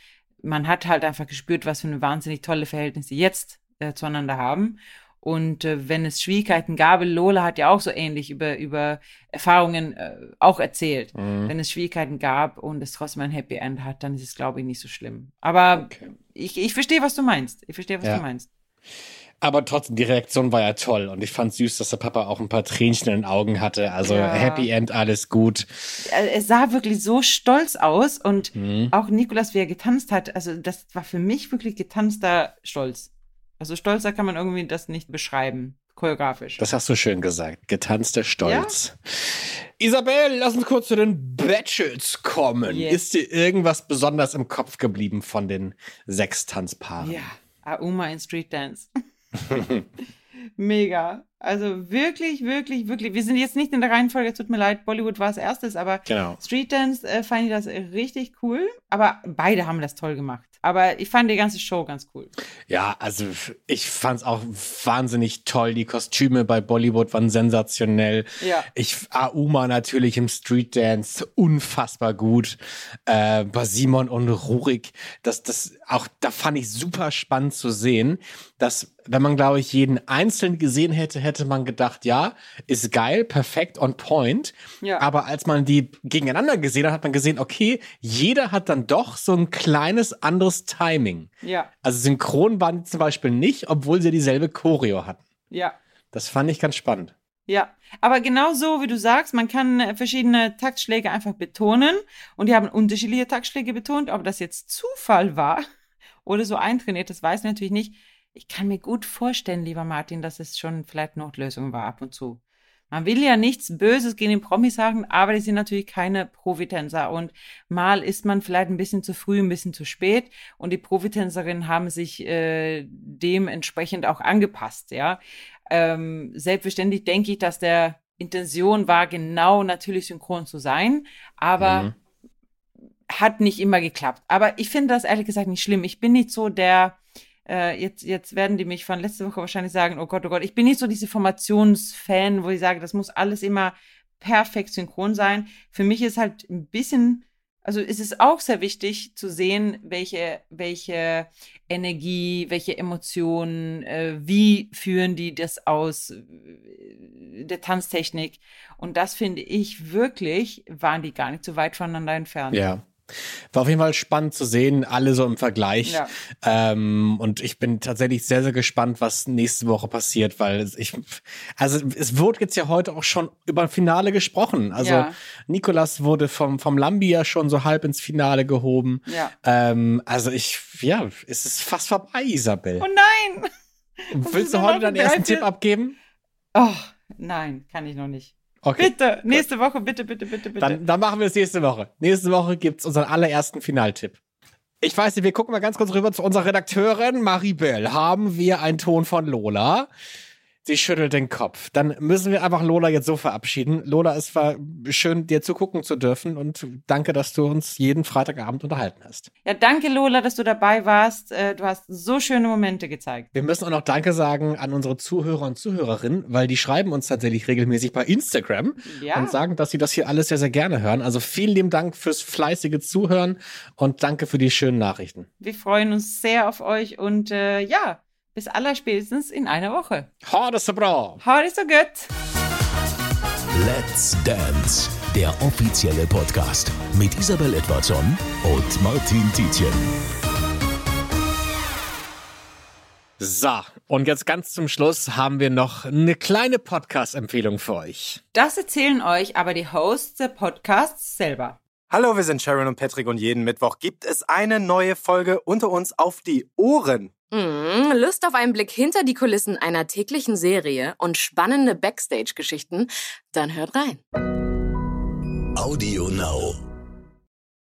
man hat halt einfach gespürt, was für eine wahnsinnig tolle Verhältnisse jetzt äh, zueinander haben. Und äh, wenn es Schwierigkeiten gab, Lola hat ja auch so ähnlich über, über Erfahrungen äh, auch erzählt. Mhm. Wenn es Schwierigkeiten gab und es trotzdem ein Happy End hat, dann ist es, glaube ich, nicht so schlimm. Aber Okay. ich, ich verstehe, was du meinst. Ich verstehe, was Ja. du meinst. Aber trotzdem, die Reaktion war ja toll und ich fand süß, dass der Papa auch ein paar Tränchen in den Augen hatte. Also Ja. Happy End, alles gut. Er, sah wirklich so stolz aus und Mhm. auch Nikolas, wie er getanzt hat, also das war für mich wirklich getanzter Stolz. Also stolzer kann man irgendwie das nicht beschreiben, choreografisch. Das hast du schön gesagt. Getanzter Stolz. Isabel, lass uns kurz zu den Batches kommen. Yes. Ist dir irgendwas besonders im Kopf geblieben von den sechs Tanzpaaren? Ja, Auma in Street Dance. Mega. Also wirklich, wirklich, wirklich. Wir sind jetzt nicht in der Reihenfolge, tut mir leid, Bollywood war als erstes, aber Genau. Street Dance äh, fand ich das richtig cool. Aber beide haben das toll gemacht. Aber ich fand die ganze Show ganz cool. Ja, also ich fand's auch wahnsinnig toll. Die Kostüme bei Bollywood waren sensationell. Ja. Ich, Auma natürlich im Street Dance unfassbar gut. Äh, bei Simon und Rurik, das, das, auch, da fand ich super spannend zu sehen, dass, wenn man, glaube ich, jeden einzeln gesehen hätte, hätte man gedacht, ja, ist geil, perfekt, on point. Ja. Aber als man die gegeneinander gesehen hat, hat man gesehen, okay, jeder hat dann doch so ein kleines anderes Timing. Ja, Also synchron waren die zum Beispiel nicht, obwohl sie dieselbe Choreo hatten. ja. Das fand ich ganz spannend. Ja, aber genau so, wie du sagst, man kann äh, verschiedene Taktschläge einfach betonen und die haben unterschiedliche Taktschläge betont. Ob das jetzt Zufall war oder so eintrainiert, das weiß ich natürlich nicht. Ich kann mir gut vorstellen, lieber Martin, dass es schon vielleicht Notlösung war ab und zu. Man will ja nichts Böses gegen den Promis sagen, aber die sind natürlich keine Profitänzer und mal ist man vielleicht ein bisschen zu früh, ein bisschen zu spät und die Profitänzerinnen haben sich äh, dementsprechend auch angepasst, ja. Ähm, selbstverständlich denke ich, dass der Intention war, genau natürlich synchron zu sein, aber Mhm. hat nicht immer geklappt. Aber ich finde das ehrlich gesagt nicht schlimm. Ich bin nicht so der, äh, jetzt, jetzt werden die mich von letzter Woche wahrscheinlich sagen, oh Gott, oh Gott, ich bin nicht so diese Formationsfan, wo ich sage, das muss alles immer perfekt synchron sein. Für mich ist halt ein bisschen, also ist es auch sehr wichtig zu sehen, welche, welche Energie, welche Emotionen, äh, wie führen die das aus, äh, der Tanztechnik. Und das finde ich wirklich, waren die gar nicht so weit voneinander entfernt. Ja. War auf jeden Fall spannend zu sehen, alle so im Vergleich. Ja. Ähm, und ich bin tatsächlich sehr, sehr gespannt, was nächste Woche passiert, weil ich, also es wurde jetzt ja heute auch schon über ein Finale gesprochen. Also Ja. Nikolas wurde vom, vom Lambi ja schon so halb ins Finale gehoben. Ja. Ähm, also ich, ja, es ist fast vorbei, Isabel. Oh nein! Willst du heute ein deinen ersten Tipp abgeben? Oh, nein, kann ich noch nicht. Okay. Bitte, nächste Woche, bitte, bitte, bitte, bitte. Dann, dann machen wir es nächste Woche. Nächste Woche gibt's unseren allerersten Finaltipp. Ich weiß nicht, wir gucken mal ganz kurz rüber zu unserer Redakteurin Maribel. Haben wir einen Ton von Lola? Sie schüttelt den Kopf. Dann müssen wir einfach Lola jetzt so verabschieden. Lola, es war schön, dir zugucken zu dürfen und danke, dass du uns jeden Freitagabend unterhalten hast. ja, danke Lola, dass du dabei warst. Äh, Du hast so schöne Momente gezeigt. Wir müssen auch noch Danke sagen an unsere Zuhörer und Zuhörerinnen, weil die schreiben uns tatsächlich regelmäßig bei Instagram Ja. und sagen, dass sie das hier alles sehr, sehr gerne hören. Also vielen lieben Dank fürs fleißige Zuhören und danke für die schönen Nachrichten. Wir freuen uns sehr auf euch und äh, ja, bis allerspätestens in einer Woche. Ha, das ist bra! Ha det so gut! Let's Dance, der offizielle Podcast mit Isabel Edwardson und Martin Tietjen. So, und jetzt ganz zum Schluss haben wir noch eine kleine Podcast-Empfehlung für euch. Das erzählen euch aber die Hosts der Podcasts selber. Hallo, wir sind Sharon und Patrick und jeden Mittwoch gibt es eine neue Folge unter uns auf die Ohren. Mm, Lust auf einen Blick hinter die Kulissen einer täglichen Serie und spannende Backstage-Geschichten? Dann hört rein. Audio Now.